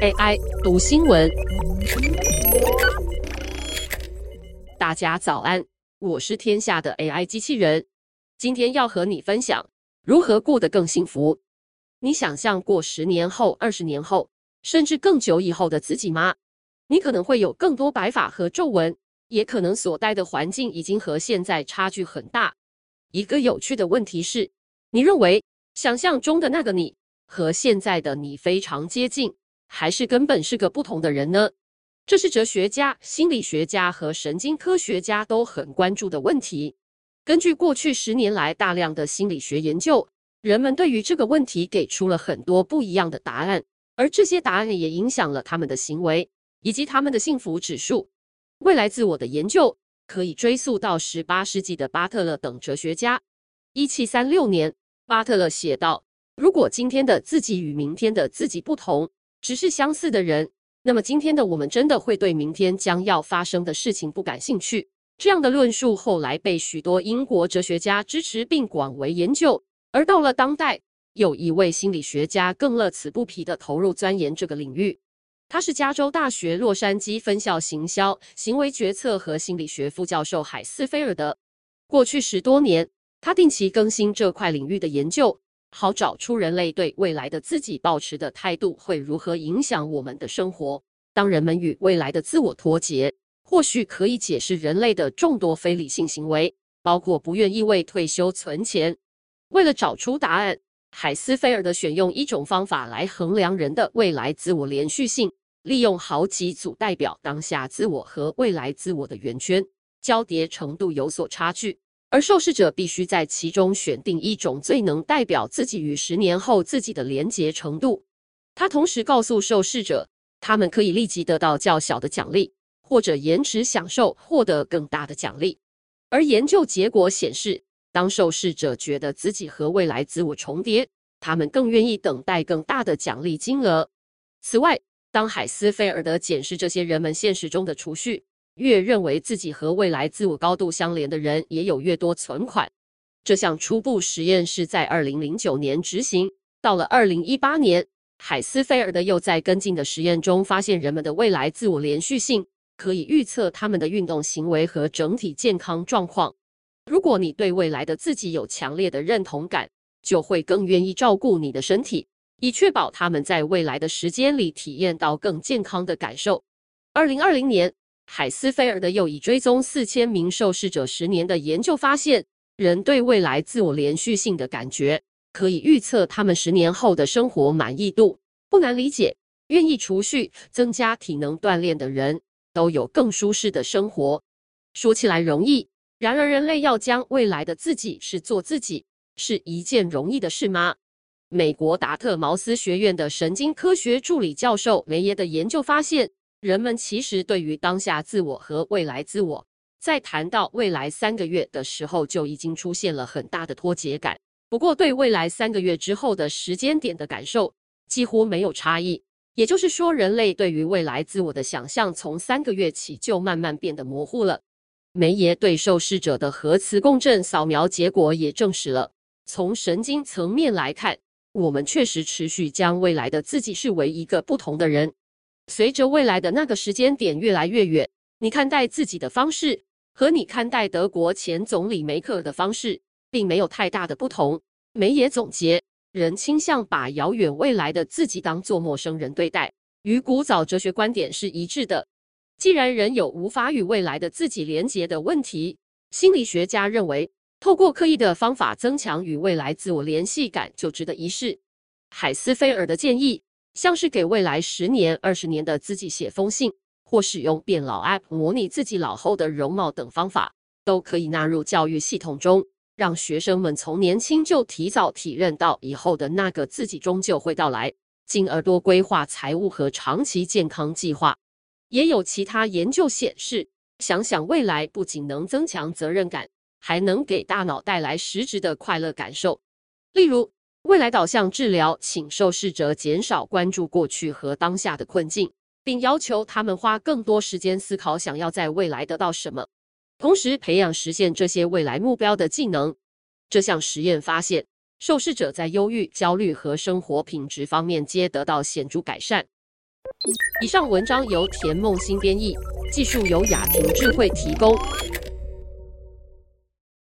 AI 读新闻，大家早安，我是天下的 AI 机器人，今天要和你分享如何过得更幸福。你想象过十年后、二十年后，甚至更久以后的自己吗？你可能会有更多白发和皱纹，也可能所待的环境已经和现在差距很大。一个有趣的问题是，你认为想象中的那个你和现在的你非常接近，还是根本是个不同的人呢？这是哲学家、心理学家和神经科学家都很关注的问题。根据过去十年来大量的心理学研究，人们对于这个问题给出了很多不一样的答案，而这些答案也影响了他们的行为以及他们的幸福指数。未来自我的研究可以追溯到十八世纪的巴特勒等哲学家。一七三六年，巴特勒写道：“如果今天的自己与明天的自己不同，只是相似的人，那么今天的我们真的会对明天将要发生的事情不感兴趣。这样的论述后来被许多英国哲学家支持并广为研究。而到了当代，有一位心理学家更乐此不疲地投入钻研这个领域。他是加州大学洛杉矶分校行销、行为决策和心理学副教授海斯菲尔德。过去十多年，他定期更新这块领域的研究。好找出人类对未来的自己抱持的态度会如何影响我们的生活。当人们与未来的自我脱节，或许可以解释人类的众多非理性行为，包括不愿意为退休存钱。为了找出答案，海斯菲尔德选用一种方法来衡量人的未来自我连续性，利用好几组代表当下自我和未来自我的圆圈，交叠程度有所差距。而受试者必须在其中选定一种最能代表自己与十年后自己的连结程度。他同时告诉受试者，他们可以立即得到较小的奖励，或者延迟享受获得更大的奖励。而研究结果显示，当受试者觉得自己和未来自我重叠，他们更愿意等待更大的奖励金额。此外，当海斯菲尔德检视这些人们现实中的储蓄，越认为自己和未来自我高度相连的人，也有越多存款。这项初步实验是在二零零九年执行。到了二零一八年，海斯菲尔德又在跟进的实验中发现，人们的未来自我连续性可以预测他们的运动行为和整体健康状况。如果你对未来的自己有强烈的认同感，就会更愿意照顾你的身体，以确保他们在未来的时间里体验到更健康的感受。二零二零年。海斯菲尔德又以追踪四千名受试者十年的研究发现，人对未来自我连续性的感觉可以预测他们十年后的生活满意度。不难理解，愿意储蓄、增加体能锻炼的人都有更舒适的生活。说起来容易，然而人类要将未来的自己视作自己，是一件容易的事吗？美国达特茅斯学院的神经科学助理教授梅耶的研究发现。人们其实对于当下自我和未来自我，在谈到未来三个月的时候，就已经出现了很大的脱节感。不过，对未来三个月之后的时间点的感受几乎没有差异。也就是说，人类对于未来自我的想象，从三个月起就慢慢变得模糊了。梅耶对受试者的核磁共振扫描结果也证实了，从神经层面来看，我们确实持续将未来的自己视为一个不同的人。随着未来的那个时间点越来越远，你看待自己的方式和你看待德国前总理梅克的方式并没有太大的不同。梅耶总结，人倾向把遥远未来的自己当作陌生人对待，与古早哲学观点是一致的。既然人有无法与未来的自己连结的问题，心理学家认为，透过刻意的方法增强与未来自我联系感就值得一试。海斯菲尔的建议。像是给未来十年、二十年的自己写封信，或使用变老 App 模拟自己老后的容貌等方法，都可以纳入教育系统中，让学生们从年轻就提早体认到以后的那个自己终究会到来，进而多规划财务和长期健康计划。也有其他研究显示，想想未来不仅能增强责任感，还能给大脑带来实质的快乐感受，例如。未来导向治疗，请受试者减少关注过去和当下的困境，并要求他们花更多时间思考想要在未来得到什么，同时培养实现这些未来目标的技能。这项实验发现，受试者在忧郁、焦虑和生活品质方面皆得到显著改善。以上文章由田梦新编译，技术由雅婷智慧提供。